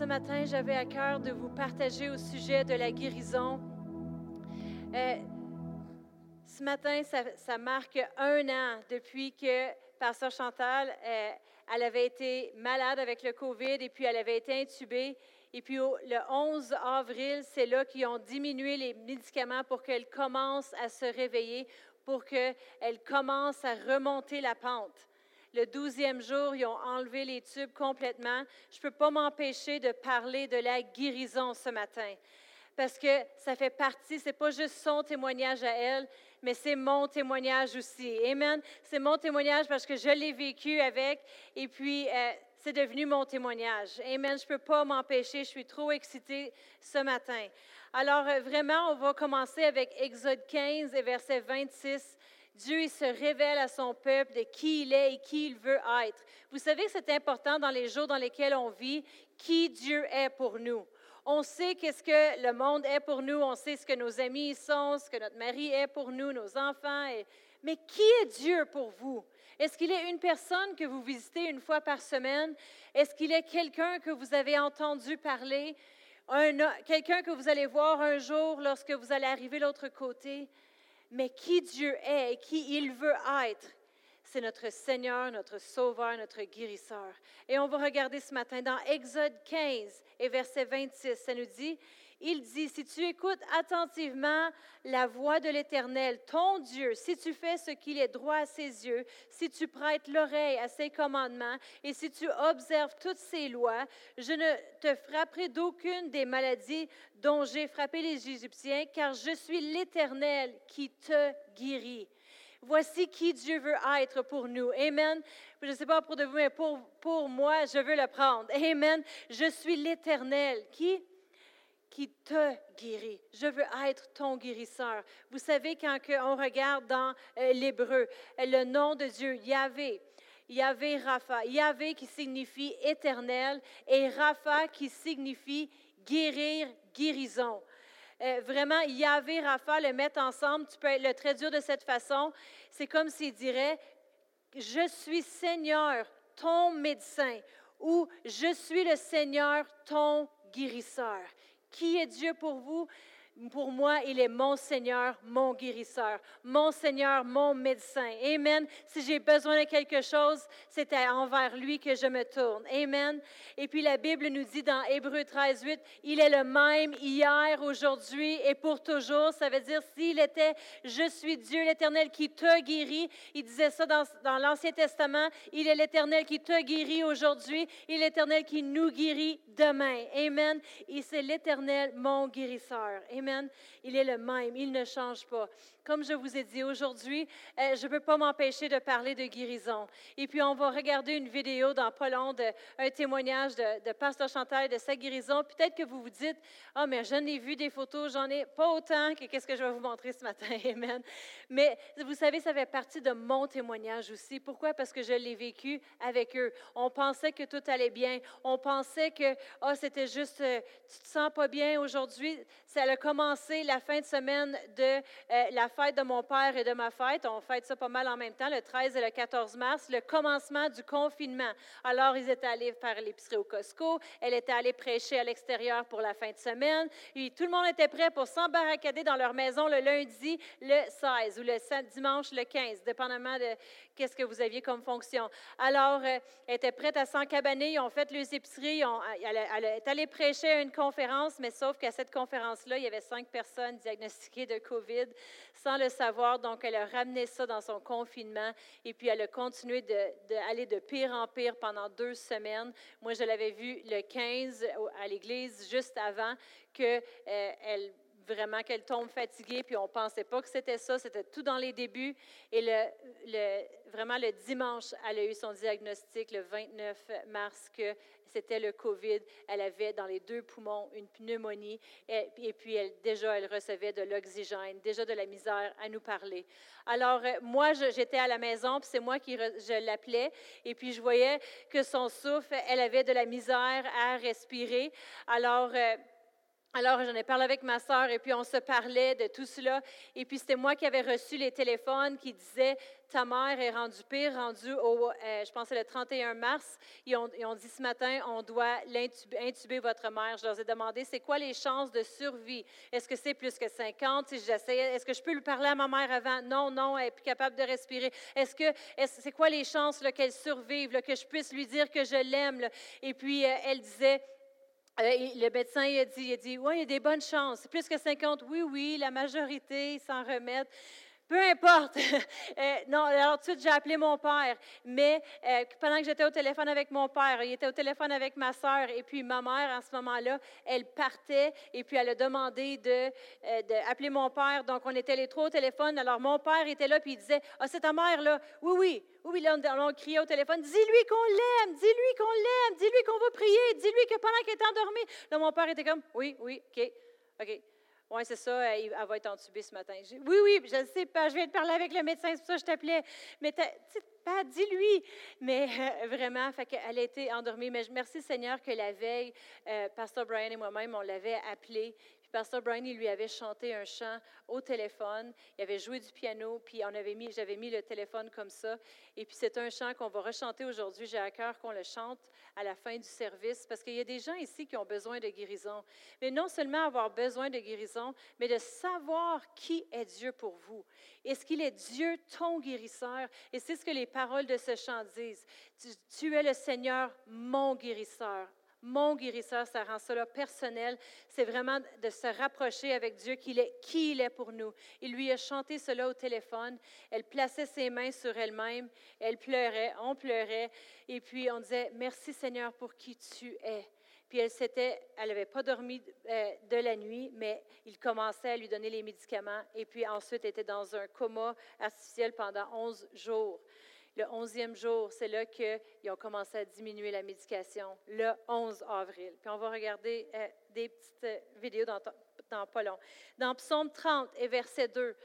ce matin, j'avais à cœur de vous partager au sujet de la guérison. Euh, ce matin, ça, marque un an depuis que Pasteur Chantal, euh, elle avait été malade avec le COVID et puis elle avait été intubée. Et puis le 11 avril, c'est là qu'ils ont diminué les médicaments pour qu'elle commence à se réveiller, pour qu'elle commence à remonter la pente. Le douzième jour, ils ont enlevé les tubes complètement. Je ne peux pas m'empêcher de parler de la guérison ce matin. Parce que ça fait partie, ce n'est pas juste son témoignage à elle, mais c'est mon témoignage aussi. Amen. C'est mon témoignage parce que je l'ai vécu avec et puis euh, c'est devenu mon témoignage. Amen. Je ne peux pas m'empêcher, je suis trop excitée ce matin. Alors euh, vraiment, on va commencer avec Exode 15 et verset 26. Dieu il se révèle à son peuple de qui il est et qui il veut être. Vous savez que c'est important dans les jours dans lesquels on vit, qui Dieu est pour nous. On sait qu'est-ce que le monde est pour nous, on sait ce que nos amis sont, ce que notre mari est pour nous, nos enfants. Mais qui est Dieu pour vous? Est-ce qu'il est une personne que vous visitez une fois par semaine? Est-ce qu'il est quelqu'un que vous avez entendu parler? Quelqu'un que vous allez voir un jour lorsque vous allez arriver de l'autre côté? Mais qui Dieu est et qui il veut être. C'est notre Seigneur, notre Sauveur, notre guérisseur. Et on va regarder ce matin dans Exode 15 et verset 26, ça nous dit, il dit, si tu écoutes attentivement la voix de l'Éternel, ton Dieu, si tu fais ce qu'il est droit à ses yeux, si tu prêtes l'oreille à ses commandements et si tu observes toutes ses lois, je ne te frapperai d'aucune des maladies dont j'ai frappé les Égyptiens, car je suis l'Éternel qui te guérit. Voici qui Dieu veut être pour nous. Amen. Je ne sais pas pour de vous, mais pour, pour moi, je veux le prendre. Amen. Je suis l'Éternel qui? Qui te guérit. Je veux être ton guérisseur. Vous savez, quand on regarde dans euh, l'hébreu, euh, le nom de Dieu, Yahvé, Yahvé Rapha, Yahvé qui signifie éternel et Rapha qui signifie guérir, guérison. Euh, vraiment, Yahvé, Rapha, le mettre ensemble, tu peux le traduire de cette façon. C'est comme s'il dirait, je suis Seigneur, ton médecin, ou je suis le Seigneur, ton guérisseur. Qui est Dieu pour vous? Pour moi, il est mon Seigneur, mon guérisseur, mon Seigneur, mon médecin. Amen. Si j'ai besoin de quelque chose, c'est envers lui que je me tourne. Amen. Et puis la Bible nous dit dans Hébreu 13, 8, il est le même hier, aujourd'hui et pour toujours. Ça veut dire s'il était, je suis Dieu l'Éternel qui te guérit. Il disait ça dans, l'Ancien Testament. Il est l'Éternel qui te guérit aujourd'hui. Il est l'Éternel qui nous guérit demain. Amen. Et c'est l'Éternel, mon guérisseur. Amen. Il est le même, il ne change pas. Comme je vous ai dit aujourd'hui, euh, je ne peux pas m'empêcher de parler de guérison. Et puis, on va regarder une vidéo dans pas long de, un témoignage de, de Pasteur Chantal de sa guérison. Peut-être que vous vous dites, ah, oh, mais j'en ai vu des photos, j'en ai pas autant que qu'est-ce que je vais vous montrer ce matin. Amen. Mais vous savez, ça fait partie de mon témoignage aussi. Pourquoi? Parce que je l'ai vécu avec eux. On pensait que tout allait bien. On pensait que, ah, c'était juste, euh, tu te sens pas bien aujourd'hui. Ça a commencé la fin de semaine de euh, la de mon père et de ma fête. On fête ça pas mal en même temps, le 13 et le 14 mars, le commencement du confinement. Alors, ils étaient allés faire l'épicerie au Costco. Elle était allée prêcher à l'extérieur pour la fin de semaine. Et tout le monde était prêt pour s'embarracader dans leur maison le lundi, le 16 ou le dimanche, le 15, dépendamment de qu'est-ce que vous aviez comme fonction. Alors, euh, elle était prête à s'encabaner. Ils ont fait les épiceries. elle, est allée prêcher à une conférence, mais sauf qu'à cette conférence-là, il y avait cinq personnes diagnostiquées de COVID sans le savoir. Donc, elle a ramené ça dans son confinement et puis elle a continué d'aller de, de, pire en pire pendant deux semaines. Moi, je l'avais vue le 15 à l'église, juste avant qu'elle euh, vraiment qu'elle tombe fatiguée, puis on ne pensait pas que c'était ça, c'était tout dans les débuts. Et le, vraiment, le dimanche, elle a eu son diagnostic, le 29 mars, que c'était le COVID. Elle avait dans les deux poumons une pneumonie, et, puis déjà, elle recevait de l'oxygène, déjà de la misère à nous parler. Alors, euh, moi, j'étais à la maison, puis c'est moi qui je l'appelais, et puis je voyais que son souffle, elle avait de la misère à respirer. Alors, euh, Alors, j'en ai parlé avec ma sœur et puis on se parlait de tout cela. Et puis, c'était moi qui avais reçu les téléphones qui disaient Ta mère est rendue pire, rendue au, euh, je pense, le 31 mars. Ils ont, dit ce matin On doit intuber votre mère. Je leur ai demandé C'est quoi les chances de survie? Est-ce que c'est plus que 50 si Est-ce que je peux lui parler à ma mère avant Non, non, elle est plus capable de respirer. Est-ce que c'est quoi les chances qu'elle survive, que je puisse lui dire que je l'aime Et puis, euh, elle disait le médecin il a dit, il a dit, oui, il y a des bonnes chances. Plus que 50, oui, oui, la majorité s'en remettent. Peu importe. Euh, non, alors tout de suite, j'ai appelé mon père. Mais euh, pendant que j'étais au téléphone avec mon père, il était au téléphone avec ma soeur. Et puis ma mère, en ce moment-là, elle partait. Et puis elle a demandé de, d'appeler mon père. Donc on était les trois au téléphone. Alors mon père était là, puis il disait Ah, c'est ta mère, là. Oui, oui. Oui, là, on, criait au téléphone, dis-lui qu'on l'aime, dis-lui qu'on l'aime, dis-lui qu'on va prier, dis-lui que pendant qu'il est endormi. Là, mon père était comme, oui, oui, OK, OK. Oui, c'est ça, elle, va être entubée ce matin. oui, oui, je ne sais pas, je viens de parler avec le médecin, c'est pour ça que je t'appelais. Mais pas, dis-lui. Mais euh, vraiment, fait elle a été endormie. Mais merci Seigneur que la veille, euh, Pasteur Brian et moi-même, on l'avait appelé. Pasteur Brian, lui avait chanté un chant au téléphone. Il avait joué du piano, puis on avait mis, j'avais mis le téléphone comme ça. Et puis c'est un chant qu'on va rechanter aujourd'hui. J'ai à cœur qu'on le chante à la fin du service, parce qu'il y a des gens ici qui ont besoin de guérison. Mais non seulement avoir besoin de guérison, mais de savoir qui est Dieu pour vous. Est-ce qu'il est Dieu, ton guérisseur? Et c'est ce que les paroles de ce chant disent. tu es le Seigneur, mon guérisseur mon guérisseur, ça rend cela personnel. C'est vraiment de se rapprocher avec Dieu, qui il est pour nous. Il lui a chanté cela au téléphone. Elle plaçait ses mains sur elle-même. Elle pleurait, on pleurait. Et puis on disait, merci Seigneur pour qui tu es. Puis elle s'était, elle n'avait pas dormi euh, de la nuit, mais il commençait à lui donner les médicaments. Et puis ensuite, elle était dans un coma artificiel pendant 11 jours. Le onzième jour, c'est là qu'ils ont commencé à diminuer la médication, le 11 avril. Puis on va regarder euh, des petites vidéos dans, dans pas long. Dans Psaume 30 et verset 2,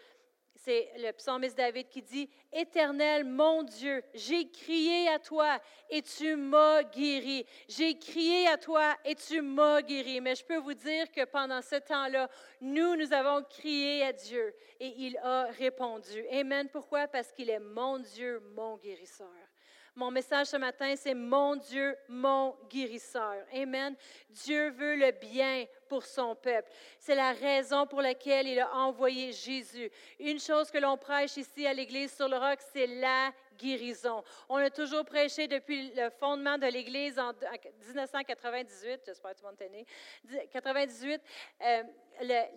c'est le psalmiste David qui dit, Éternel, mon Dieu, j'ai crié à toi et tu m'as guéri. J'ai crié à toi et tu m'as guéri. Mais je peux vous dire que pendant ce temps-là, nous, nous avons crié à Dieu et il a répondu. Amen. Pourquoi? Parce qu'il est mon Dieu, mon guérisseur. Mon message ce matin, c'est mon Dieu, mon guérisseur. Amen. Dieu veut le bien pour son peuple. C'est la raison pour laquelle il a envoyé Jésus. Une chose que l'on prêche ici à l'Église sur le roc, c'est la guérison. On a toujours prêché depuis le fondement de l'Église en 1998, j'espère que tout le monde est né, 98, euh,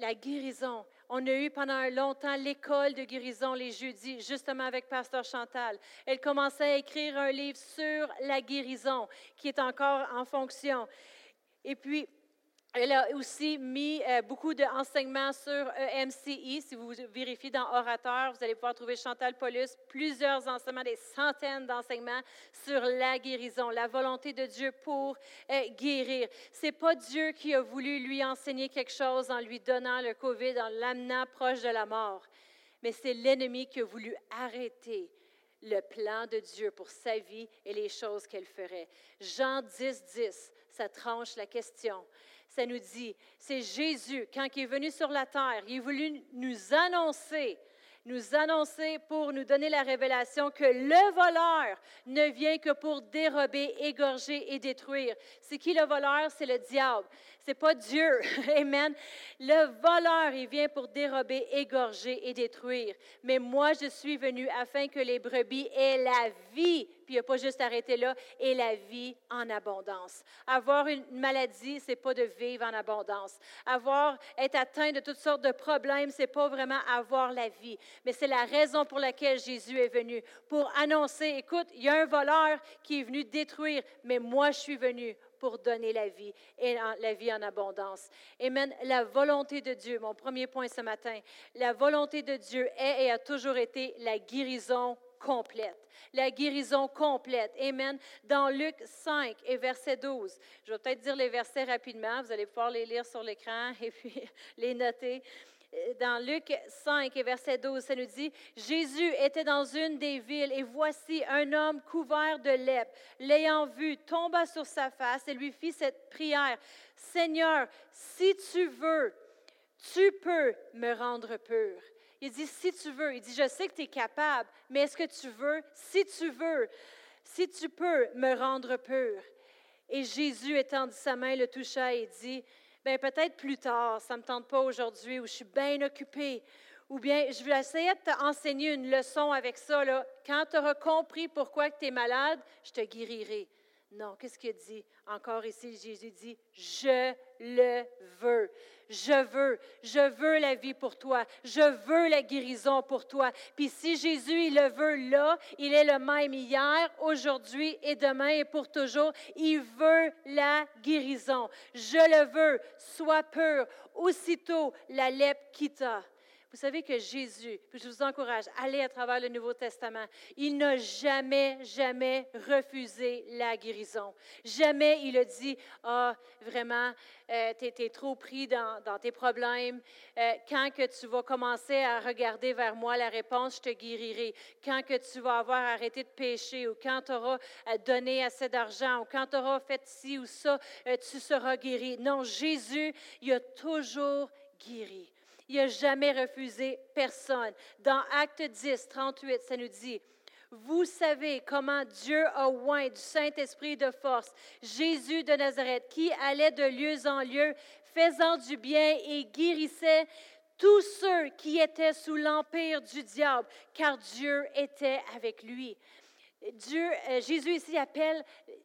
la guérison. On a eu pendant longtemps l'école de guérison les jeudis, justement avec Pasteur Chantal. Elle commençait à écrire un livre sur la guérison qui est encore en fonction. Et puis, elle a aussi mis euh, beaucoup d'enseignements sur EMCI. Si vous vérifiez dans Orateur, vous allez pouvoir trouver Chantal Paulus, plusieurs enseignements, des centaines d'enseignements sur la guérison, la volonté de Dieu pour euh, guérir. C'est pas Dieu qui a voulu lui enseigner quelque chose en lui donnant le COVID, en l'amenant proche de la mort, mais c'est l'ennemi qui a voulu arrêter le plan de Dieu pour sa vie et les choses qu'elle ferait. Jean 10, 10, ça tranche la question ça nous dit, c'est Jésus, quand il est venu sur la terre, il est voulu nous annoncer, nous annoncer pour nous donner la révélation que le voleur ne vient que pour dérober, égorger et détruire. C'est qui le voleur? C'est le diable. C'est pas Dieu. Amen. Le voleur, il vient pour dérober, égorger et détruire. Mais moi, je suis venu afin que les brebis aient la vie puis il n'a pas juste arrêté là, et la vie en abondance. Avoir une maladie, c'est pas de vivre en abondance. Avoir, être atteint de toutes sortes de problèmes, c'est pas vraiment avoir la vie. Mais c'est la raison pour laquelle Jésus est venu, pour annoncer, écoute, il y a un voleur qui est venu détruire, mais moi je suis venu pour donner la vie et la vie en abondance. Amen. La volonté de Dieu, mon premier point ce matin, la volonté de Dieu est et a toujours été la guérison complète. La guérison complète. Amen. Dans Luc 5 et verset 12, je vais peut-être dire les versets rapidement, vous allez pouvoir les lire sur l'écran et puis les noter. dans Luc 5 et verset 12, ça nous dit, Jésus était dans une des villes et voici un homme couvert de lèpre, l'ayant vu, tomba sur sa face et lui fit cette prière, Seigneur, si tu veux, tu peux me rendre pur. Il dit, si tu veux, il dit, je sais que tu es capable, mais est-ce que tu veux? Si tu veux, si tu peux me rendre pur. Et Jésus, étendit sa main, le toucha et dit, ben peut-être plus tard, ça ne me tente pas aujourd'hui, ou je suis bien occupé, ou bien je vais essayer de t'enseigner une leçon avec ça. Là. Quand tu auras compris pourquoi tu es malade, je te guérirai. Non, qu'est-ce qu'il dit? Encore ici, Jésus dit, je le veux. Je veux, je veux la vie pour toi. Je veux la guérison pour toi. Puis si Jésus, il le veut là, il est le même hier, aujourd'hui et demain et pour toujours. Il veut la guérison. Je le veux. Sois pur. Aussitôt, la lèpre quitta. Vous savez que Jésus, je vous encourage, allez à travers le Nouveau Testament, il n'a jamais, jamais refusé la guérison. Jamais il a dit, ah, vraiment, euh, tu es, trop pris dans, tes problèmes. Euh, quand que tu vas commencer à regarder vers moi, la réponse, je te guérirai. Quand que tu vas avoir arrêté de pécher ou quand tu auras euh, donné assez d'argent ou quand tu auras fait ci ou ça, tu seras guéri. Non, Jésus, il a toujours guéri. Il n'a jamais refusé personne. Dans Acte 10, 38, ça nous dit, vous savez comment Dieu a oint du Saint-Esprit de force Jésus de Nazareth, qui allait de lieu en lieu, faisant du bien et guérissait tous ceux qui étaient sous l'empire du diable, car Dieu était avec lui. Dieu, euh, Jésus ici appelle,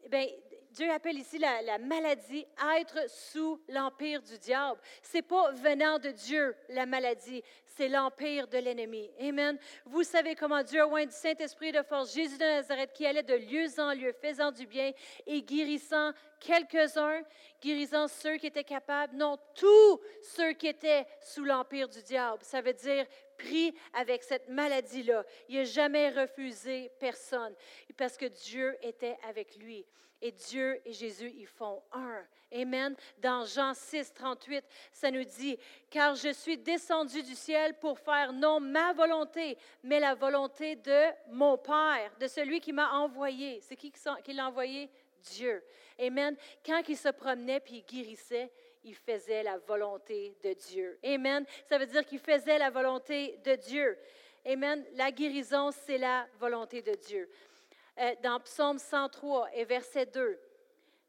ben, Dieu appelle ici la, maladie être sous l'empire du diable. C'est pas venant de Dieu la maladie, c'est l'empire de l'ennemi. Amen. Vous savez comment Dieu a oint du Saint-Esprit de force Jésus de Nazareth qui allait de lieu en lieu, faisant du bien et guérissant quelques-uns, guérissant ceux qui étaient capables, non, tous ceux qui étaient sous l'empire du diable. Ça veut dire pris avec cette maladie-là. Il n'a jamais refusé personne parce que Dieu était avec lui et Dieu et Jésus, ils font un. Amen. Dans Jean 6, 38, ça nous dit, car je suis descendu du ciel pour faire non ma volonté, mais la volonté de mon Père, de celui qui m'a envoyé. C'est qui qui l'a envoyé? Dieu. Amen. Quand il se promenait puis il guérissait, il faisait la volonté de Dieu. Amen. Ça veut dire qu'il faisait la volonté de Dieu. Amen. La guérison, c'est la volonté de Dieu. Euh, dans Psaume 103 et verset 2.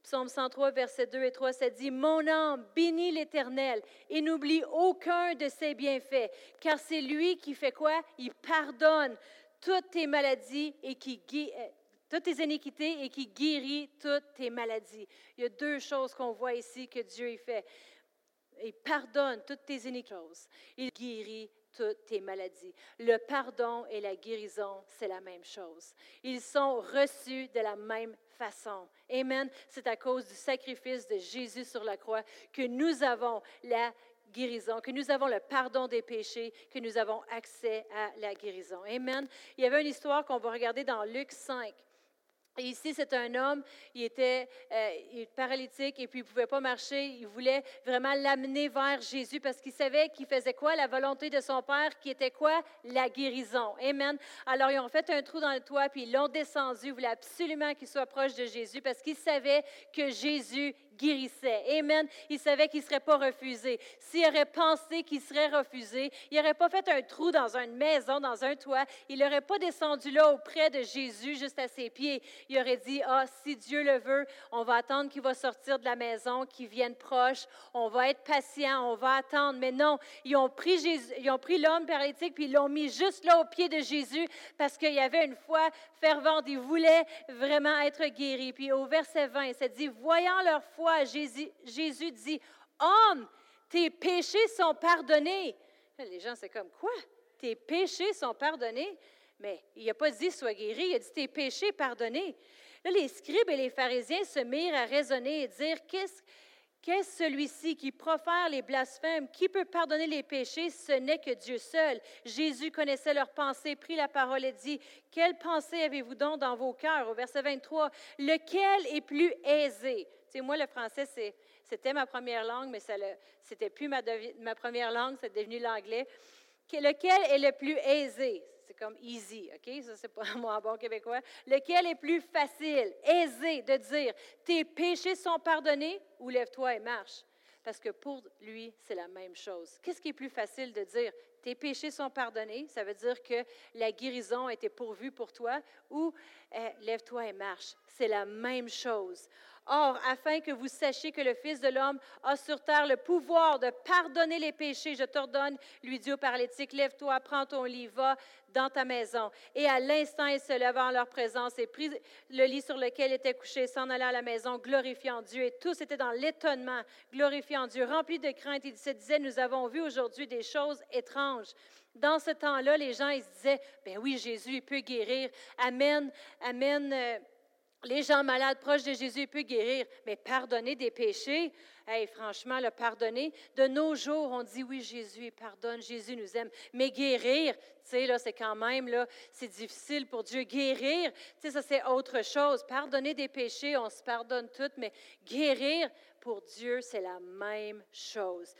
Psaume 103, verset 2 et 3, ça dit, Mon âme bénit l'Éternel et n'oublie aucun de ses bienfaits, car c'est lui qui fait quoi? Il pardonne toutes tes maladies et qui euh, toutes tes iniquités et qui guérit toutes tes maladies. Il y a deux choses qu'on voit ici que Dieu y fait. Il pardonne toutes tes iniquités. Il guérit toutes tes maladies. Le pardon et la guérison, c'est la même chose. Ils sont reçus de la même façon. Amen. C'est à cause du sacrifice de Jésus sur la croix que nous avons la guérison, que nous avons le pardon des péchés, que nous avons accès à la guérison. Amen. Il y avait une histoire qu'on va regarder dans Luc 5. Ici, c'est un homme, il était euh, paralytique et puis il ne pouvait pas marcher. Il voulait vraiment l'amener vers Jésus parce qu'il savait qu'il faisait quoi? La volonté de son Père qui était quoi? La guérison. Amen. Alors, ils ont fait un trou dans le toit puis ils l'ont descendu. Ils voulaient absolument qu'il soit proche de Jésus parce qu'ils savaient que Jésus guérissait. Amen. Il savait qu'il ne serait pas refusé. S'il aurait pensé qu'il serait refusé, il n'aurait pas fait un trou dans une maison, dans un toit. Il n'aurait pas descendu là auprès de Jésus, juste à ses pieds. Il aurait dit, ah, si Dieu le veut, on va attendre qu'il va sortir de la maison, qu'il vienne proche. On va être patient, on va attendre. Mais non, ils ont pris, Jésus, ils ont pris l'homme paralytique, puis ils l'ont mis juste là au pied de Jésus parce qu'il y avait une foi fervente. Ils voulaient vraiment être guéris. Puis au verset 20, ça dit, voyant leur foi, Jésus, dit, Homme, tes péchés sont pardonnés. Les gens, c'est comme quoi? Tes péchés sont pardonnés? Mais il n'a pas dit sois guéri, il a dit tes péchés pardonnés. Là, les scribes et les pharisiens se mirent à raisonner et dire Qu'est-ce Qu'est-ce celui-ci qui profère les blasphèmes? Qui peut pardonner les péchés? Ce n'est que Dieu seul. Jésus connaissait leurs pensées, prit la parole et dit, Quelle pensée avez-vous donc dans vos cœurs? Au verset 23, lequel est plus aisé? Sais, moi, le français, c'était ma première langue, mais ce n'était plus ma, première langue, c'est devenu l'anglais. Lequel est le plus aisé? C'est comme easy, OK? Ça, c'est pas moi bon québécois. Lequel est plus facile, aisé de dire tes péchés sont pardonnés ou lève-toi et marche? Parce que pour lui, c'est la même chose. Qu'est-ce qui est plus facile de dire tes péchés sont pardonnés, ça veut dire que la guérison a été pourvue pour toi, ou euh, lève-toi et marche. C'est la même chose. Or, afin que vous sachiez que le Fils de l'homme a sur terre le pouvoir de pardonner les péchés, je t'ordonne, lui dit au paralytique, lève-toi, prends ton lit, va dans ta maison. Et à l'instant, il se leva en leur présence et prit le lit sur lequel il était couché, s'en alla à la maison, glorifiant Dieu. Et tous étaient dans l'étonnement, glorifiant Dieu, remplis de crainte. Ils se disaient, nous avons vu aujourd'hui des choses étranges. Dans ce temps-là, les gens, ils se disaient, ben oui, Jésus, il peut guérir. Amen, amen. Les gens malades proches de Jésus, peut guérir, mais pardonner des péchés, hey, franchement, le pardonner, de nos jours, on dit oui, Jésus pardonne, Jésus nous aime, mais guérir, tu sais, là, c'est quand même, là, c'est difficile pour Dieu. Guérir, tu sais, ça, c'est autre chose. Pardonner des péchés, on se pardonne tout, mais guérir, pour Dieu, c'est la même chose.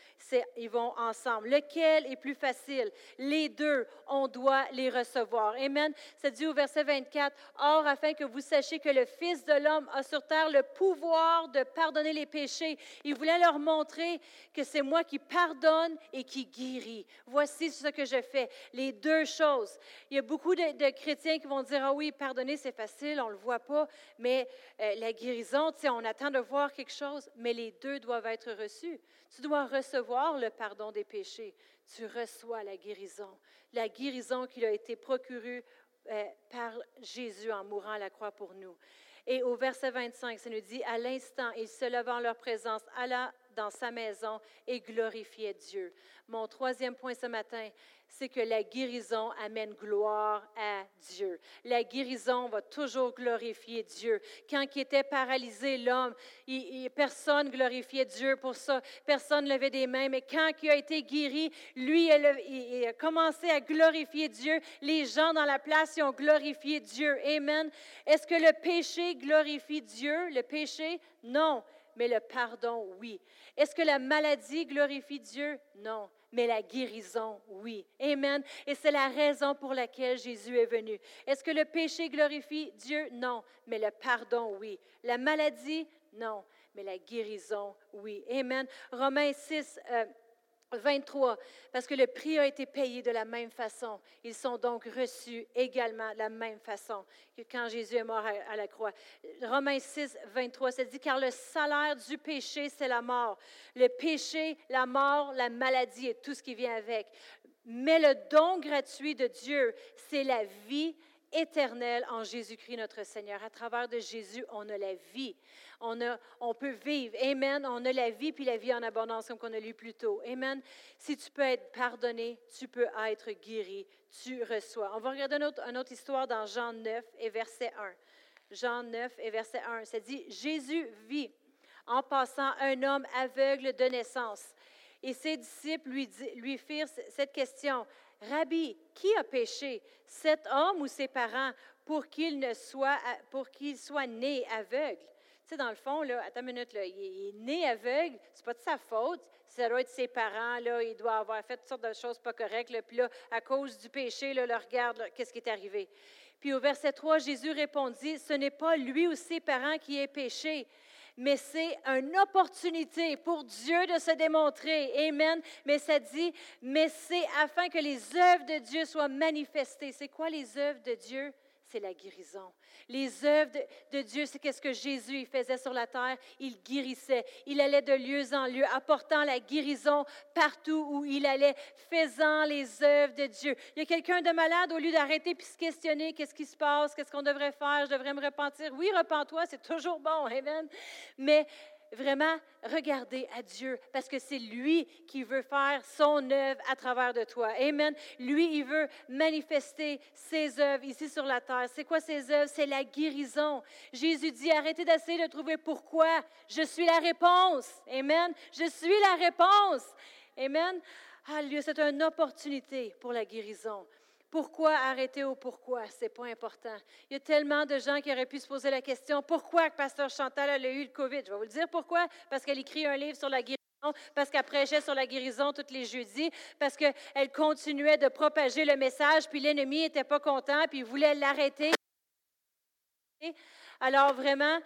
Ils vont ensemble. Lequel est plus facile? Les deux, on doit les recevoir. Amen. Ça dit au verset 24, Or, afin que vous sachiez que le Fils de l'homme a sur terre le pouvoir de pardonner les péchés, il voulait leur montrer que c'est moi qui pardonne et qui guérit. Voici ce que je fais. Les deux choses. Il y a beaucoup de, chrétiens qui vont dire, ah oui, pardonner, c'est facile, on ne le voit pas, mais euh, la guérison, on attend de voir quelque chose, mais les deux doivent être reçus. Tu dois recevoir le pardon des péchés. Tu reçois la guérison. La guérison qui a été procurée euh, par Jésus en mourant à la croix pour nous. Et au verset 25, ça nous dit, à l'instant, il se leva en leur présence, alla dans sa maison et glorifiait Dieu. Mon troisième point ce matin, c'est que la guérison amène gloire à Dieu. La guérison va toujours glorifier Dieu. Quand il était paralysé, l'homme, personne glorifiait Dieu pour ça. Personne ne levait des mains. Mais quand il a été guéri, lui, il a commencé à glorifier Dieu. Les gens dans la place, ils ont glorifié Dieu. Amen. Est-ce que le péché glorifie Dieu? Le péché? Non. Mais le pardon, oui. Est-ce que la maladie glorifie Dieu? Non mais la guérison, oui. Amen. Et c'est la raison pour laquelle Jésus est venu. Est-ce que le péché glorifie Dieu? Non, mais le pardon, oui. La maladie? Non, mais la guérison, oui. Amen. Romains 6, 23, parce que le prix a été payé de la même façon. Ils sont donc reçus également de la même façon que quand Jésus est mort à, la croix. Romains 6, 23, ça dit, car le salaire du péché, c'est la mort. Le péché, la mort, la maladie et tout ce qui vient avec. Mais le don gratuit de Dieu, c'est la vie éternelle en Jésus-Christ notre Seigneur. À travers de Jésus, on a la vie on, peut vivre. Amen. On a la vie puis la vie en abondance, comme on a lu plus tôt. Amen. Si tu peux être pardonné, tu peux être guéri. Tu reçois. On va regarder une autre, une autre histoire dans Jean 9 et verset 1. Jean 9 et verset 1. Ça dit Jésus vit en passant un homme aveugle de naissance. Et ses disciples lui, lui firent cette question Rabbi, qui a péché, cet homme ou ses parents, pour qu'il ne soit, pour qu'il soit né aveugle? Sais, dans le fond, là, attends une minute, là, il, est né aveugle, c'est pas de sa faute. Ça doit être ses parents, là, il doit avoir fait toutes sortes de choses pas correctes. Là, puis là, à cause du péché, là, le regarde, qu'est-ce qui est arrivé. Puis au verset 3, Jésus répondit, ce n'est pas lui ou ses parents qui est péché, mais c'est une opportunité pour Dieu de se démontrer. Amen. Mais ça dit, mais c'est afin que les œuvres de Dieu soient manifestées. C'est quoi les œuvres de Dieu? C'est la guérison. Les œuvres de, Dieu, c'est qu'est-ce que Jésus faisait sur la terre. Il guérissait. Il allait de lieu en lieu, apportant la guérison partout où il allait, faisant les œuvres de Dieu. Il y a quelqu'un de malade, au lieu d'arrêter puis se questionner, qu'est-ce qui se passe, qu'est-ce qu'on devrait faire, je devrais me repentir. Oui, repens-toi, c'est toujours bon, Amen. Mais vraiment regarder à Dieu parce que c'est lui qui veut faire son œuvre à travers de toi. Amen. Lui, il veut manifester ses œuvres ici sur la terre. C'est quoi ses œuvres? C'est la guérison. Jésus dit, arrêtez d'essayer de trouver pourquoi. Je suis la réponse. Amen. Je suis la réponse. Amen. Alléluia. C'est une opportunité pour la guérison Pourquoi arrêter au pourquoi? Ce n'est pas important. Il y a tellement de gens qui auraient pu se poser la question pourquoi Pasteur Chantal a eu le COVID? Je vais vous le dire pourquoi. Parce qu'elle écrit un livre sur la guérison parce qu'elle prêchait sur la guérison tous les jeudis, parce qu'elle continuait de propager le message, puis l'ennemi n'était pas content, puis il voulait l'arrêter. Alors vraiment,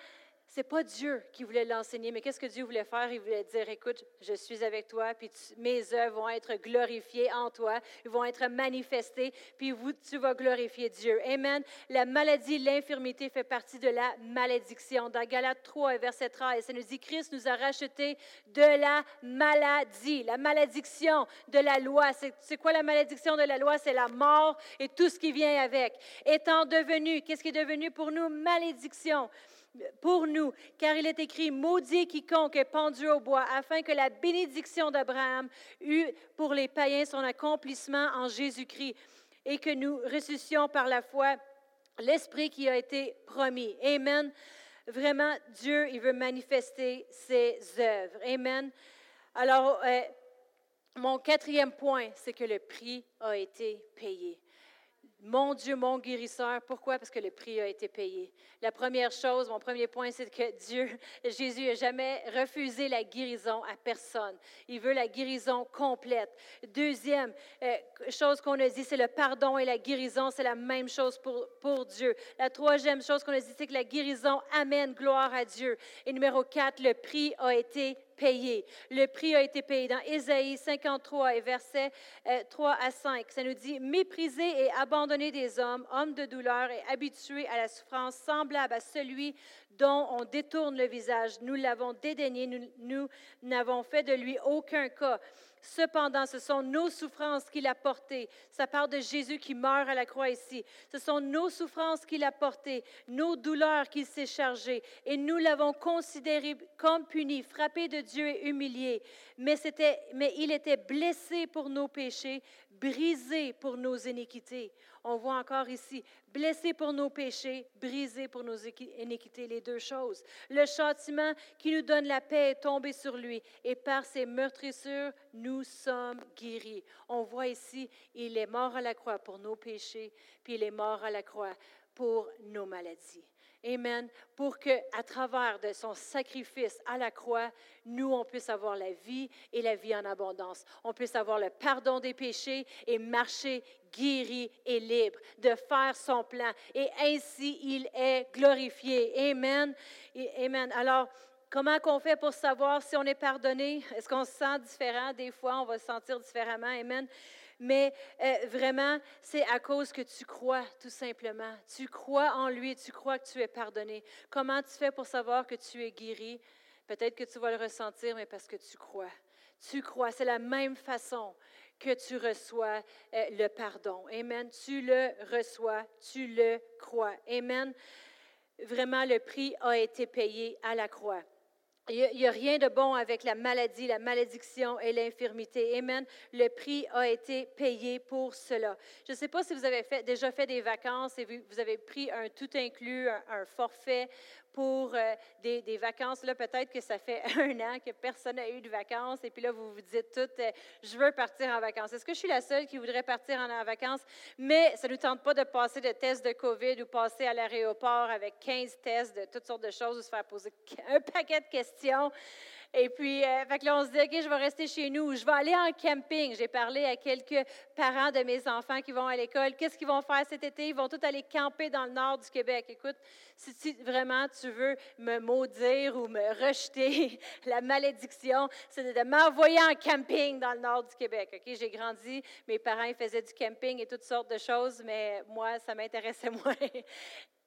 c'est pas Dieu qui voulait l'enseigner, mais qu'est-ce que Dieu voulait faire? Il voulait dire, écoute, je suis avec toi, puis mes œuvres vont être glorifiées en toi, ils vont être manifestées, puis vous, tu vas glorifier Dieu. Amen. La maladie, l'infirmité fait partie de la malédiction. Dans Galates 3, verset 13, ça nous dit, Christ nous a rachetés de la maladie, la malédiction de la loi. C'est quoi la malédiction de la loi? C'est la mort et tout ce qui vient avec. Étant devenu, qu'est-ce qui est devenu pour nous? Malédiction pour nous, car il est écrit, maudit quiconque est pendu au bois, afin que la bénédiction d'Abraham eût pour les païens son accomplissement en Jésus-Christ, et que nous ressuscions par la foi l'Esprit qui a été promis. Amen. Vraiment, Dieu, il veut manifester ses œuvres. Amen. Alors, euh, mon quatrième point, c'est que le prix a été payé. Mon Dieu, mon guérisseur. Pourquoi? Parce que le prix a été payé. La première chose, mon premier point, c'est que Dieu, Jésus, n'a jamais refusé la guérison à personne. Il veut la guérison complète. Deuxième euh, chose qu'on a dit, c'est le pardon et la guérison, c'est la même chose pour, pour Dieu. La troisième chose qu'on a dit, c'est que la guérison amène gloire à Dieu. Et numéro quatre, le prix a été payé. Le prix a été payé. Dans Ésaïe 53 et versets 3 euh, à 5, ça nous dit, Méprisé et abandonné des hommes, hommes de douleur et habitués à la souffrance, semblable à celui dont on détourne le visage. Nous l'avons dédaigné, nous n'avons fait de lui aucun cas. Cependant, ce sont nos souffrances qu'il a portées. Ça parle de Jésus qui meurt à la croix ici. Ce sont nos souffrances qu'il a portées, nos douleurs qu'il s'est chargé. Et nous l'avons considéré comme puni, frappé de Dieu et humilié. Mais, mais il était blessé pour nos péchés, brisé pour nos iniquités. On voit encore ici, blessé pour nos péchés, brisé pour nos iniquités, les deux choses. Le châtiment qui nous donne la paix est tombé sur lui et par ses meurtrissures, nous sommes guéris. On voit ici, il est mort à la croix pour nos péchés, puis il est mort à la croix pour nos maladies. Amen. Pour que, à travers de son sacrifice à la croix, nous, on puisse avoir la vie et la vie en abondance. On puisse avoir le pardon des péchés et marcher guéri et libre, de faire son plan. Et ainsi, il est glorifié. Amen. amen. Alors, Comment qu'on fait pour savoir si on est pardonné? Est-ce qu'on se sent différent? Des fois, on va se sentir différemment. Amen mais euh, vraiment, c'est à cause que tu crois, tout simplement. Tu crois en lui, tu crois que tu es pardonné. Comment tu fais pour savoir que tu es guéri? Peut-être que tu vas le ressentir, mais parce que tu crois. Tu crois. C'est la même façon que tu reçois euh, le pardon. Amen. Tu le reçois, tu le crois. Amen. Vraiment, le prix a été payé à la croix. Il n'y a, rien de bon avec la maladie, la malédiction et l'infirmité. Amen. Le prix a été payé pour cela. Je ne sais pas si vous avez déjà fait des vacances et vous, avez pris un tout inclus, un forfait pour euh, des, vacances. Là, peut-être que ça fait un an que personne n'a eu de vacances et puis là, vous vous dites toutes, euh, je veux partir en vacances. Est-ce que je suis la seule qui voudrait partir en, vacances? Mais ça ne nous tente pas de passer de tests de COVID ou passer à l'aéroport avec 15 tests de toutes sortes de choses ou se faire poser un paquet de questions. Et puis, euh, fait que là, on se dit, OK, je vais rester chez nous. Je vais aller en camping. J'ai parlé à quelques parents de mes enfants qui vont à l'école. Qu'est-ce qu'ils vont faire cet été? Ils vont tous aller camper dans le nord du Québec. Écoute, si, vraiment tu veux me maudire ou me rejeter la malédiction, c'est de m'envoyer en camping dans le nord du Québec. OK, j'ai grandi. Mes parents, faisaient du camping et toutes sortes de choses, mais moi, ça m'intéressait moins.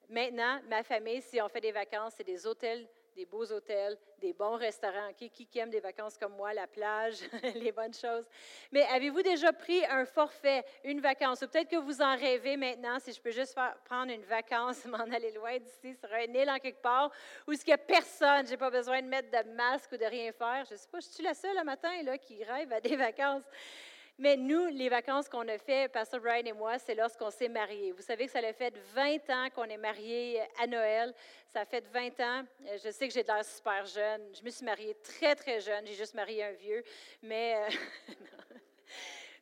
Maintenant, ma famille, si on fait des vacances, c'est des hôtels des beaux hôtels, des bons restaurants. Qui, qui aime des vacances comme moi, la plage, les bonnes choses. Mais avez-vous déjà pris un forfait, une vacance? peut-être que vous en rêvez maintenant, si je peux juste prendre une vacance, m'en aller loin d'ici, sur un île en quelque part, où il n'y a personne, je n'ai pas besoin de mettre de masque ou de rien faire. Je ne sais pas, je suis la seule le matin là, qui rêve à des vacances. Mais nous, les vacances qu'on a fait, Pastor Brian et moi, c'est lorsqu'on s'est mariés. Vous savez que ça a fait 20 ans qu'on est mariés à Noël. Ça a fait 20 ans. Euh, je sais que j'ai l'air super jeune. Je me suis mariée très, très jeune. J'ai juste marié un vieux. Mais, euh,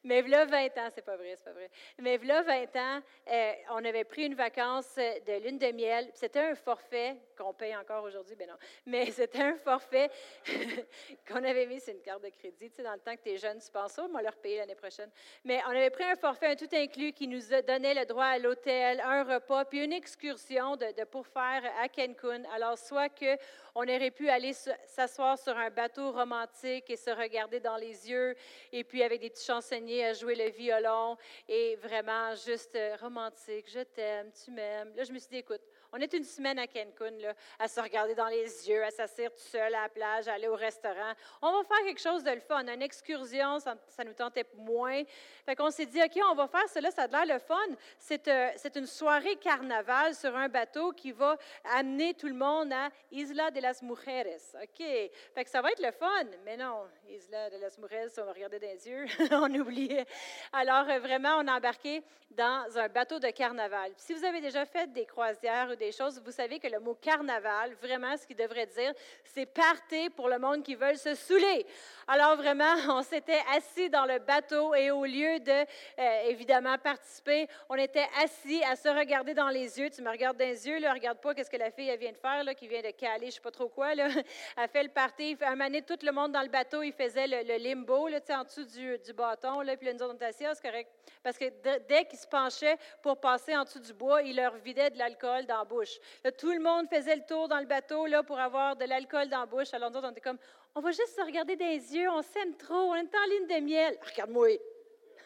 Mais là, 20 ans, c'est pas vrai, c'est pas vrai. Mais là, 20 ans, euh, on avait pris une vacance de lune de miel. C'était un forfait qu'on paye encore aujourd'hui, ben non. Mais c'était un forfait qu'on avait mis sur une carte de crédit. Tu sais, dans le temps que tu es jeune, tu penses, oh, on va leur payer l'année prochaine. Mais on avait pris un forfait, tout inclus, qui nous donnait le droit à l'hôtel, un repas, puis une excursion de, de pour faire à Cancun. Alors, soit qu'on aurait pu aller s'asseoir sur un bateau romantique et se regarder dans les yeux, et puis avec des petits chansonniers à jouer le violon et vraiment juste euh, romantique. Je t'aime, tu m'aimes. Là, je me suis dit, écoute, on est une semaine à Cancun, là, à se regarder dans les yeux, à s'asseoir tout seul à la plage, à aller au restaurant. On va faire quelque chose de le fun. Une excursion, ça, nous tentait moins. Fait qu'on s'est dit, OK, on va faire cela, ça a l'air le fun. C'est, euh, c'est une soirée carnaval sur un bateau qui va amener tout le monde à Isla de las Mujeres. OK? Fait que ça va être le fun. Mais non, Isla de las Mujeres, on va regarder dans les yeux. on oubliait. Alors, euh, vraiment, on a embarqué dans un bateau de carnaval. Si vous avez déjà fait des croisières des choses, vous savez que le mot carnaval, vraiment, ce qu'il devrait dire, c'est partir pour le monde qui veut se saouler. Alors vraiment, on s'était assis dans le bateau et au lieu de, euh, évidemment, participer, on était assis à se regarder dans les yeux. Tu me regardes dans les yeux, là, regarde pas qu'est-ce que la fille elle vient de faire, là, qui vient de caler, je sais pas trop quoi, là. Elle fait le party. Un moment tout le monde dans le bateau, il faisait le, limbo, là, en dessous du, bâton, là, puis là, nous autres, on ah, c'est correct. Parce que dès qu'ils se penchaient pour passer en dessous du bois, il leur vidait de l'alcool dans bouche. tout le monde faisait le tour dans le bateau là, pour avoir de l'alcool dans la bouche. Alors nous on était comme, on va juste se regarder dans les yeux, on s'aime trop, on est en ligne de miel. Regarde-moi.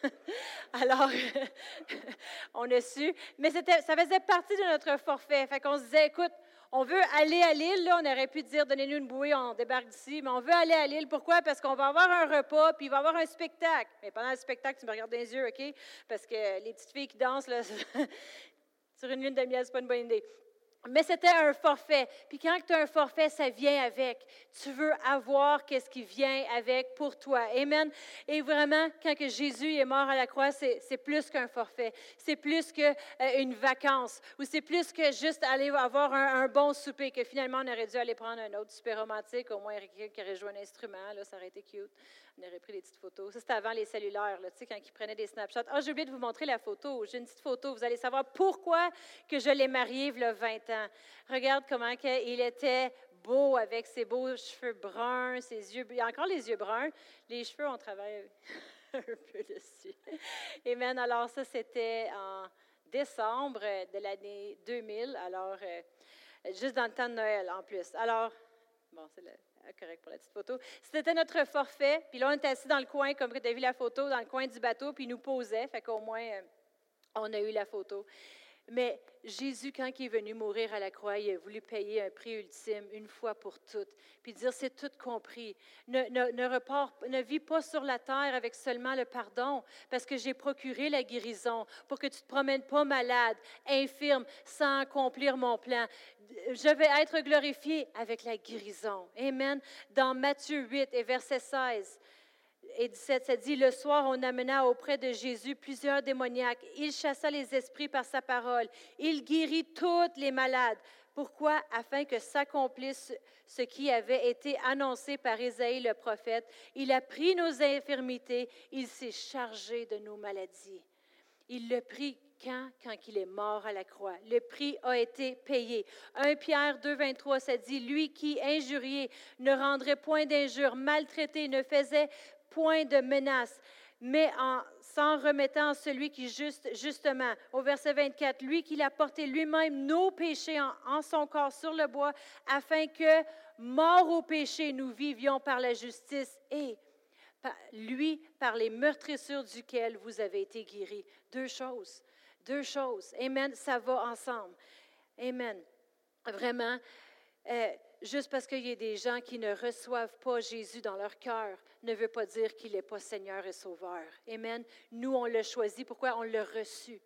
Alors, on a su. Mais ça faisait partie de notre forfait. Fait qu'on se disait, écoute, on veut aller à l'île, on aurait pu dire, donnez-nous une bouée, on débarque d'ici, mais on veut aller à l'île. Pourquoi? Parce qu'on va avoir un repas, puis il va y avoir un spectacle. Mais pendant le spectacle, tu me regardes dans les yeux, OK? Parce que les petites filles qui dansent, là, sur une lune de miel, c'est pas une bonne idée. Mais c'était un forfait. Puis quand tu as un forfait, ça vient avec. Tu veux avoir qu'est-ce qui vient avec pour toi. Amen. Et vraiment, quand que Jésus est mort à la croix, c'est plus qu'un forfait. C'est plus qu'une euh, vacance. Ou c'est plus que juste aller avoir un, bon souper, que finalement, on aurait dû aller prendre un autre super romantique, au moins quelqu'un qui aurait joué un instrument. Là, ça aurait été cute. On aurait pris des petites photos. Ça, c'était avant les cellulaires, tu sais, quand ils prenaient des snapshots. Ah, j'ai oublié de vous montrer la photo. J'ai une petite photo. Vous allez savoir pourquoi que je l'ai marié il y a 20 ans. Regarde comment il était beau avec ses beaux cheveux bruns, ses yeux... Il a encore les yeux bruns. Les cheveux, on travaille un peu dessus. Amen. Alors, ça, c'était en décembre de l'année 2000. Alors, euh, juste dans le temps de Noël, en plus. Alors, bon, c'est le ah, correct pour la petite photo. C'était notre forfait. Puis là, on était assis dans le coin, comme tu as vu la photo, dans le coin du bateau, puis il nous posait. Fait qu'au moins, euh, on a eu la photo. Mais Jésus, quand il est venu mourir à la croix, il a voulu payer un prix ultime une fois pour toutes, puis dire c'est tout compris. Ne, ne, ne, ne vis pas sur la terre avec seulement le pardon, parce que j'ai procuré la guérison pour que tu ne te promènes pas malade, infirme, sans accomplir mon plan. Je vais être glorifié avec la guérison. Amen. Dans Matthieu 8 et verset 16 et 17, ça dit, le soir, on amena auprès de Jésus plusieurs démoniaques. Il chassa les esprits par sa parole. Il guérit toutes les malades. Pourquoi? Afin que s'accomplisse ce qui avait été annoncé par Isaïe le prophète. Il a pris nos infirmités, il s'est chargé de nos maladies. Il le prit quand? Quand il est mort à la croix. Le prix a été payé. 1 Pierre 2, 23, ça dit, lui qui, injurié, ne rendrait point d'injure, maltraité, ne faisait point de menace, mais en s'en remettant à celui qui juste, justement, au verset 24, lui qui l'a porté lui-même nos péchés en, en, son corps sur le bois, afin que, mort au péché, nous vivions par la justice et lui par les meurtrissures duquel vous avez été guéris. Deux choses, deux choses. Amen, ça va ensemble. Amen. Vraiment, euh, juste parce qu'il y a des gens qui ne reçoivent pas Jésus dans leur cœur, ne veut pas dire qu'il n'est pas Seigneur et Sauveur. Amen. Nous, on l'a choisi. Pourquoi? On l'a reçu.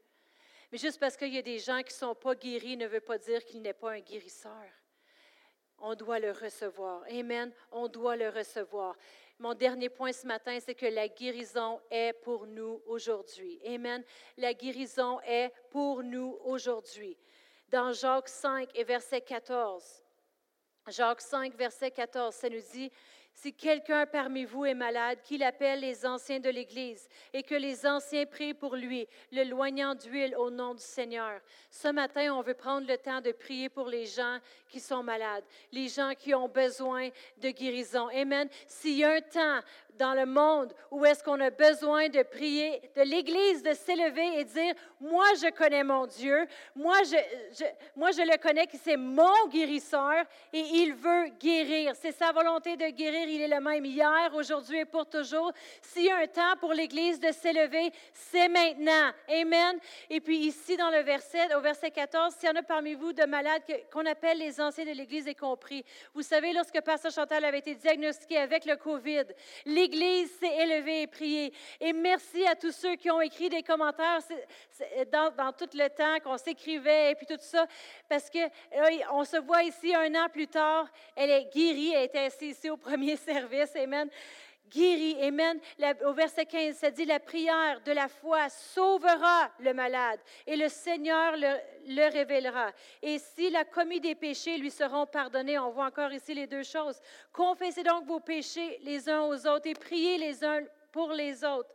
Mais juste parce qu'il y a des gens qui ne sont pas guéris ne veut pas dire qu'il n'est pas un guérisseur. On doit le recevoir. Amen. On doit le recevoir. Mon dernier point ce matin, c'est que la guérison est pour nous aujourd'hui. Amen. La guérison est pour nous aujourd'hui. Dans Jacques 5 et verset 14, Jacques 5, verset 14, ça nous dit, Si quelqu'un parmi vous est malade, qu'il appelle les anciens de l'Église et que les anciens prient pour lui, le loignant d'huile au nom du Seigneur. Ce matin, on veut prendre le temps de prier pour les gens qui sont malades, les gens qui ont besoin de guérison. Amen. S'il y a un temps dans le monde où est-ce qu'on a besoin de prier, de l'Église de s'élever et dire, moi je connais mon Dieu, moi je, moi je le connais, c'est mon guérisseur et il veut guérir. C'est sa volonté de guérir, il est le même hier, aujourd'hui et pour toujours. S'il y a un temps pour l'Église de s'élever, c'est maintenant. Amen. Et puis ici dans le verset, au verset 14, s'il y en a parmi vous de malades qu'on appelle les anciens de l'Église et compris. Vous savez, lorsque Pasteur Chantal avait été diagnostiqué avec le COVID, l'Église s'est élevée et priée. Et merci à tous ceux qui ont écrit des commentaires dans, tout le temps qu'on s'écrivait et puis tout ça, parce que on se voit ici un an plus tard, elle est guérie, elle était assise ici au premier service, Amen guérie. Amen. Au verset 15, ça dit, la prière de la foi sauvera le malade et le Seigneur le, le, révélera. Et s'il a commis des péchés, lui seront pardonnés. On voit encore ici les deux choses. Confessez donc vos péchés les uns aux autres et priez les uns pour les autres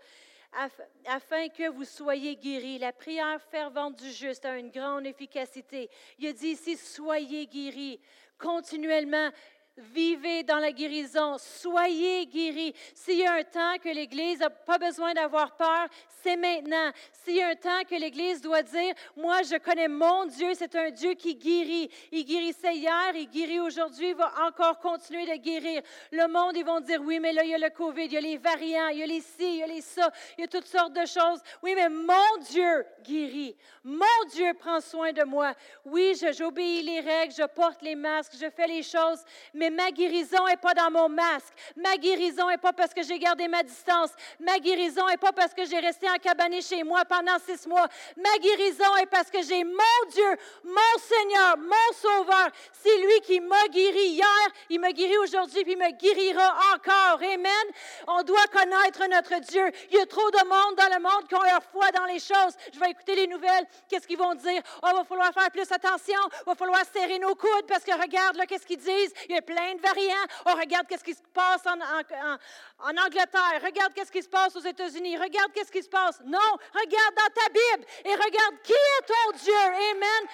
afin que vous soyez guéris. La prière fervente du juste a une grande efficacité. Il dit ici, soyez guéris continuellement. Vivez dans la guérison, soyez guéris. S'il y a un temps que l'Église n'a pas besoin d'avoir peur, c'est maintenant. S'il y a un temps que l'Église doit dire, moi je connais mon Dieu, c'est un Dieu qui guérit. Il guérissait hier, il guérit aujourd'hui, il va encore continuer de guérir. Le monde, ils vont dire, oui, mais là, il y a le COVID, il y a les variants, il y a les ci, il y a les ça, il y a toutes sortes de choses. Oui, mais mon Dieu guérit. Mon Dieu prend soin de moi. Oui, j'obéis les règles, je porte les masques, je fais les choses, mais ma guérison n'est pas dans mon masque. Ma guérison n'est pas parce que j'ai gardé ma distance. Ma guérison n'est pas parce que j'ai resté en cabané chez moi pendant six mois. Ma guérison est parce que j'ai mon Dieu, mon Seigneur, mon Sauveur. C'est lui qui m'a guéri hier, il m'a guéri aujourd'hui, il me guérira encore. Amen. On doit connaître notre Dieu. Il y a trop de monde dans le monde qui ont leur foi dans les choses. Je vais écouter les nouvelles. Qu'est-ce qu'ils vont dire? Oh, il va falloir faire plus attention. Il va falloir serrer nos coudes parce que regarde, là, qu'est-ce qu'ils disent? Il y a plein de variants. Oh, regarde qu'est-ce qui se passe en, en, en Angleterre. Regarde qu'est-ce qui se passe aux États-Unis. Regarde qu'est-ce qui se passe. Non, regarde dans ta Bible et regarde qui est ton Dieu. Amen.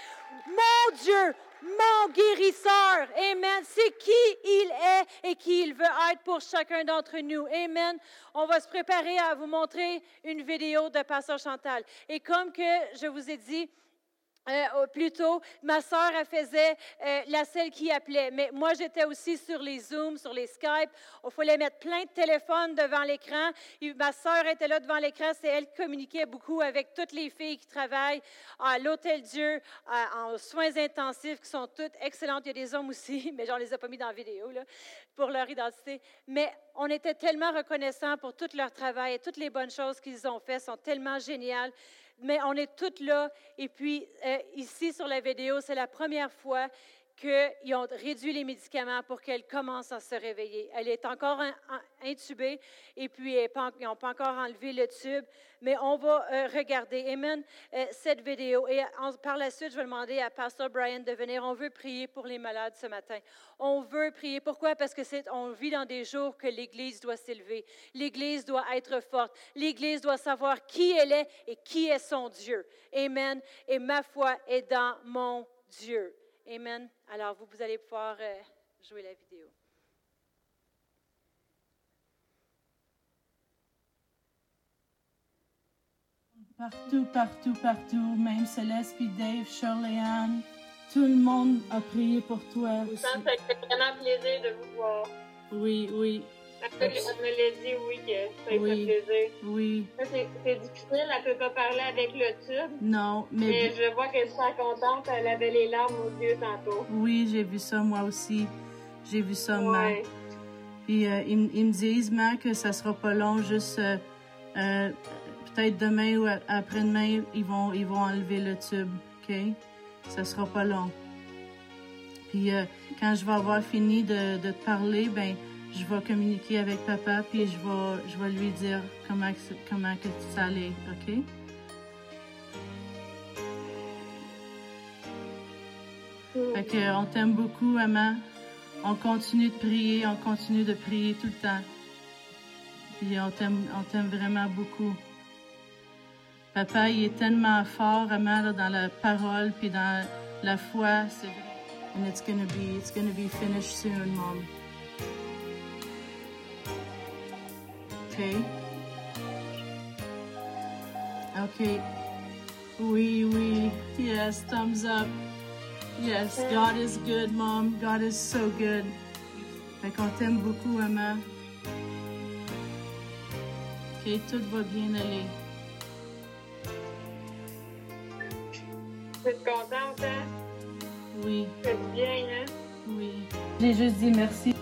Mon Dieu, mon guérisseur. Amen. C'est qui il est et qui il veut être pour chacun d'entre nous. Amen. On va se préparer à vous montrer une vidéo de Pasteur Chantal. Et comme que je vous ai dit, euh, plutôt, ma elle faisait euh, la celle qui appelait. Mais moi, j'étais aussi sur les Zooms, sur les Skype. Il fallait mettre plein de téléphones devant l'écran. Ma soeur était là devant l'écran. C'est elle qui communiquait beaucoup avec toutes les filles qui travaillent à l'Hôtel Dieu, en soins intensifs, qui sont toutes excellentes. Il y a des hommes aussi, mais j'en les ai pas mis dans la vidéo, pour leur identité. Mais on était tellement reconnaissants pour tout leur travail et toutes les bonnes choses qu'ils ont faites. sont tellement géniales mais on est toutes là. Et puis, euh, ici sur la vidéo, c'est la première fois qu'ils ont réduit les médicaments pour qu'elle commence à se réveiller. Elle est encore intubée et puis ils n'ont pas encore enlevé le tube, mais on va euh, regarder, Amen, euh, cette vidéo. Et par la suite, je vais demander à Pasteur Brian de venir. On veut prier pour les malades ce matin. On veut prier. Pourquoi? Parce que on vit dans des jours que l'Église doit s'élever. L'Église doit être forte. L'Église doit savoir qui elle est et qui est son Dieu. Amen. Et ma foi est dans mon Dieu. Amen. Alors, vous, vous allez pouvoir euh, jouer la vidéo. Partout, partout, partout, même Céleste, puis Dave, Shirley Ann, tout le monde a prié pour toi. Aussi. Ça fait vraiment plaisir de vous voir. Oui, oui. Elle me l'a dit, oui, que ça lui fait plaisir. Oui. C'est difficile, elle peut pas parler avec le tube. Non, mais... Mais je vois qu'elle est contente, elle avait les larmes aux yeux tantôt. Oui, j'ai vu ça moi aussi. J'ai vu ça, ouais. Puis euh, ils, ils, me disent, ma, que ça sera pas long, juste... Euh, euh, peut-être demain ou après-demain, ils vont, ils vont enlever le tube, OK? Ça sera pas long. Puis quand je vais avoir fini de, de te parler, ben je vais communiquer avec papa, puis je vais, je vais lui dire comment, comment que ça allait, OK? Fait que, on t'aime beaucoup, Emma. on continue de prier, on continue de prier tout le temps. On t'aime, vraiment beaucoup. Papa, il est tellement fort, vraiment, là, dans la parole, puis dans la foi. C'est And it's gonna be, it's gonna be finished soon. Okay. Okay. Oui, oui. Yes, thumbs up. Yes, God is good, Mom. God is so good. Fait qu'on t'aime beaucoup, maman. Ok, tout va bien aller. Tu es contente, hein? Oui, C'est bien, hein? oui. J'ai juste dit merci.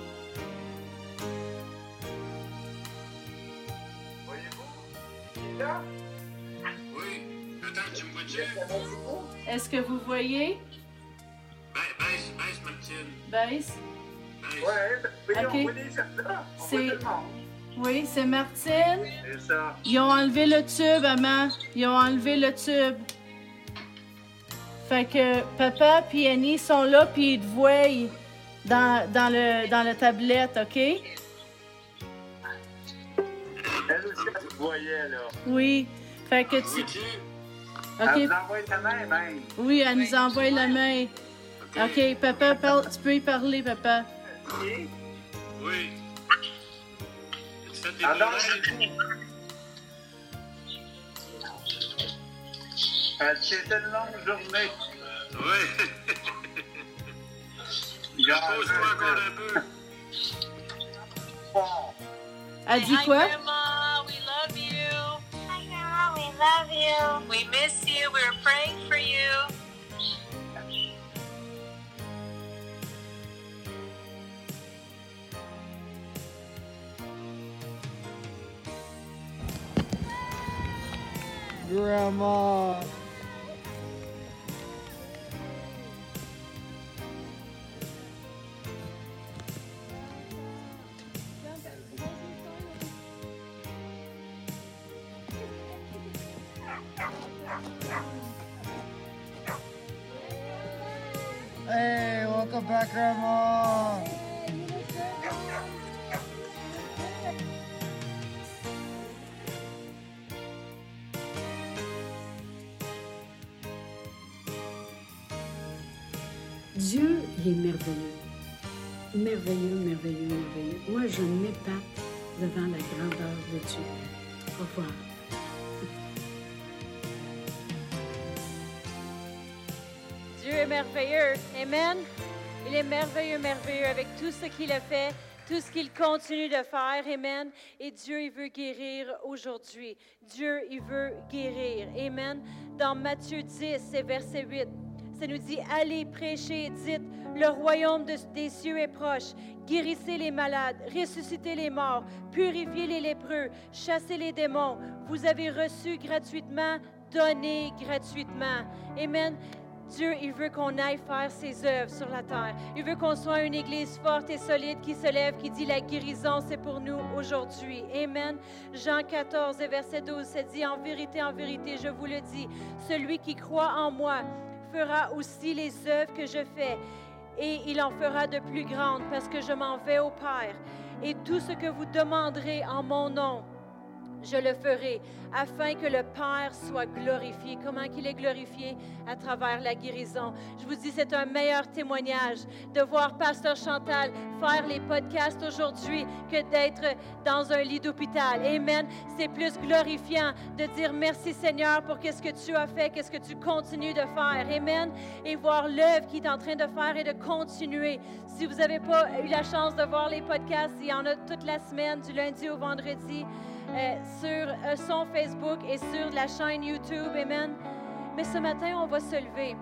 Là? Oui. Attends, tu me vois-tu? Est-ce que vous voyez? Ba- Baisse, baisse, Martine. Baisse. Baisse. Ouais, ben, oui, Ok. on voit les gens là. On C'est-. Oui, Martine. C'est ça. Ils ont enlevé le tube, maman. Ils ont enlevé le tube. Fait que papa puis Annie sont là, puis ils te voient dans, dans, le, dans la tablette, OK? Voyait, là. Oui. Fait que tu... Vois-tu? Elle OK. vous envoie la main, même. Oui, elle nous envoie la main. OK, papa, parle- tu peux y parler, papa. OK? Oui. Tu fais des Alors, beurres? Elle c'était une longue journée. Oui. Repose-toi encore un peu. Bon. Elle dit Hi, quoi? Hi, Grandma. We love you. We miss you. We're praying for you. Grandma. Dieu, est merveilleux. Merveilleux, merveilleux, merveilleux. Moi, je m'épate devant la grandeur de Dieu. Au revoir. Dieu est merveilleux. Amen. Il est merveilleux, merveilleux avec tout ce qu'il a fait, tout ce qu'il continue de faire. Amen. Et Dieu, il veut guérir aujourd'hui. Dieu, il veut guérir. Amen. Dans Matthieu 10, c'est verset 8. Ça nous dit, allez prêcher, dites, le royaume de- des cieux est proche. Guérissez les malades, ressuscitez les morts, purifiez les lépreux, chassez les démons. Vous avez reçu gratuitement, donnez gratuitement. Amen. Dieu, il veut qu'on aille faire ses œuvres sur la terre. Il veut qu'on soit une église forte et solide qui se lève, qui dit la guérison, c'est pour nous aujourd'hui. Amen. Jean 14, et verset 12, ça dit, en vérité, en vérité, je vous le dis, celui qui croit en moi fera aussi les œuvres que je fais, et il en fera de plus grandes, parce que je m'en vais au Père. Et tout ce que vous demanderez en mon nom, je le ferai, afin que le Père soit glorifié. Comment qu'il est glorifié? À travers la guérison. Je vous dis, c'est un meilleur témoignage de voir Pasteur Chantal faire les podcasts aujourd'hui que d'être dans un lit d'hôpital. Amen. C'est plus glorifiant de dire merci Seigneur pour qu'est-ce que tu as fait, qu'est-ce que tu continues de faire. Amen. Et voir l'œuvre qu'il est en train de faire et de continuer. Si vous n'avez pas eu la chance de voir les podcasts, il y en a toute la semaine, du lundi au vendredi. Euh, sur euh, son Facebook et sur la chaîne YouTube. Amen. Mais ce matin, on va se lever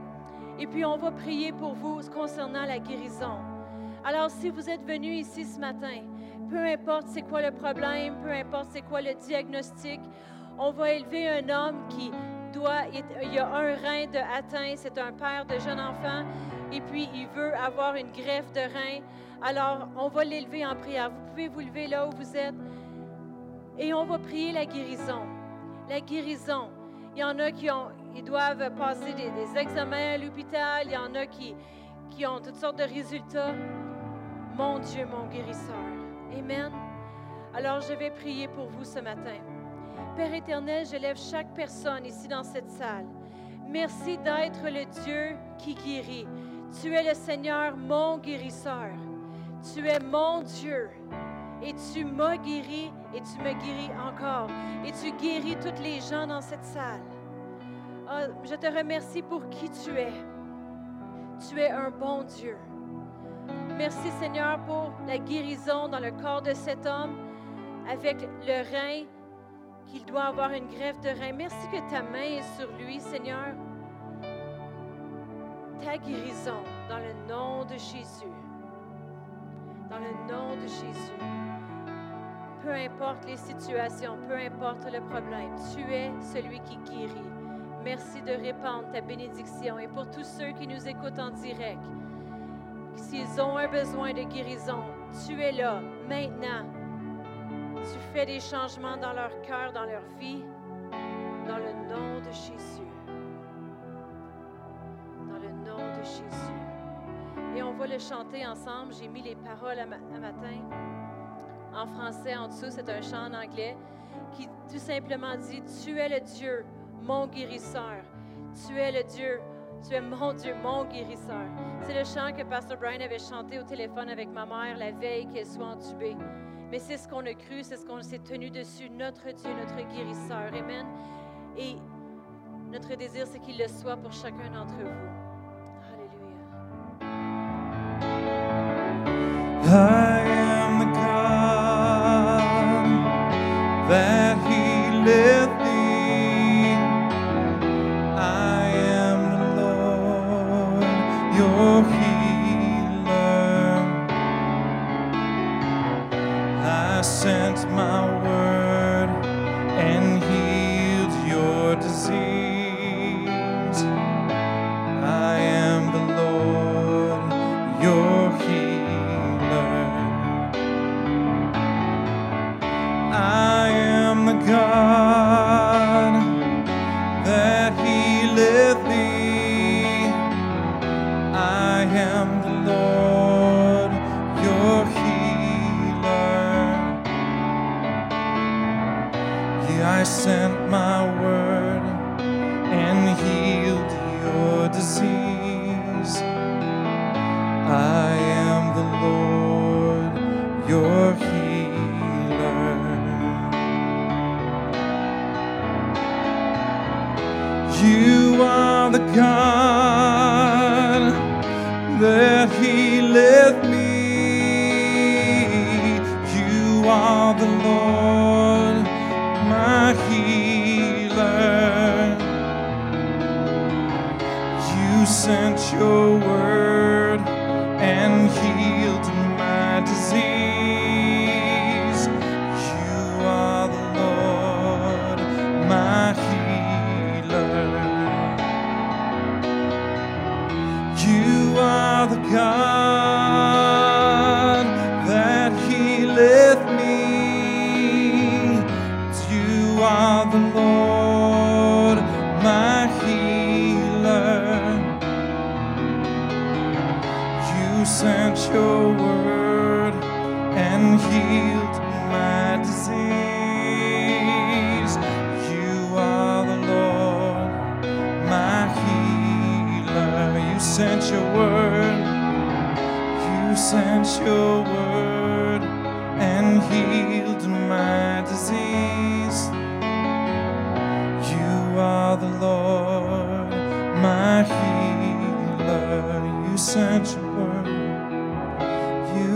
et puis on va prier pour vous concernant la guérison. Alors, si vous êtes venu ici ce matin, peu importe c'est quoi le problème, peu importe c'est quoi le diagnostic, on va élever un homme qui doit, il y a un rein de atteint, c'est un père de jeune enfant, et puis il veut avoir une greffe de rein. Alors, on va l'élever en prière. Vous pouvez vous lever là où vous êtes. Et on va prier la guérison. La guérison. Il y en a qui ont, ils doivent passer des, examens à l'hôpital. Il y en a qui, qui ont toutes sortes de résultats. mon Dieu, mon guérisseur. Amen. Alors je vais prier pour vous ce matin. Père éternel, je lève chaque personne ici dans cette salle. Merci d'être le Dieu qui guérit. Tu es le Seigneur, mon guérisseur. Tu es mon Dieu. Et tu m'as guéri et tu me guéris encore. Et tu guéris toutes les gens dans cette salle. Ah, je te remercie pour qui tu es. Tu es un bon Dieu. Merci Seigneur pour la guérison dans le corps de cet homme avec le rein qu'il doit avoir une greffe de rein. Merci que ta main est sur lui, Seigneur. Ta guérison dans le nom de Jésus. Dans le nom de Jésus. Peu importe les situations, peu importe le problème, tu es celui qui guérit. Merci de répandre ta bénédiction. Et pour tous ceux qui nous écoutent en direct, s'ils ont un besoin de guérison, tu es là, maintenant. Tu fais des changements dans leur cœur, dans leur vie, dans le nom de Jésus. Dans le nom de Jésus. Et on va le chanter ensemble. J'ai mis les paroles à, matin. En français, en dessous, c'est un chant en anglais qui tout simplement dit, Tu es le Dieu, mon guérisseur. Tu es le Dieu, tu es mon Dieu, mon guérisseur. C'est le chant que Pastor Brian avait chanté au téléphone avec ma mère la veille qu'elle soit entubée. Mais c'est ce qu'on a cru, c'est ce qu'on s'est tenu dessus, notre Dieu, notre guérisseur. Amen. Et notre désir, c'est qu'il le soit pour chacun d'entre vous. You are the God that He led me. You are the Lord, my healer. You sent your word.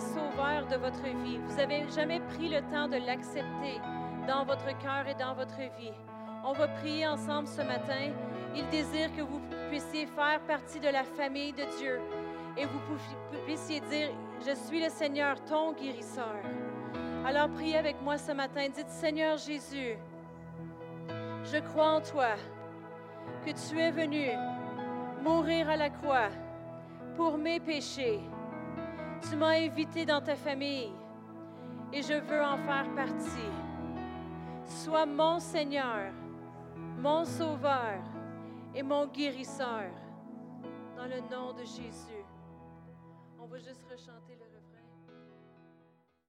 Sauveur de votre vie. Vous n'avez jamais pris le temps de l'accepter dans votre cœur et dans votre vie. On va prier ensemble ce matin Il désire que vous puissiez faire partie de la famille de Dieu et vous puissiez dire, je suis le Seigneur, ton guérisseur. Alors priez avec moi ce matin. Dites, Seigneur Jésus, je crois en toi, que tu es venu mourir à la croix pour mes péchés. Tu m'as invité dans ta famille et je veux en faire partie. Sois mon Seigneur, mon Sauveur et mon guérisseur. Dans le nom de Jésus. On juste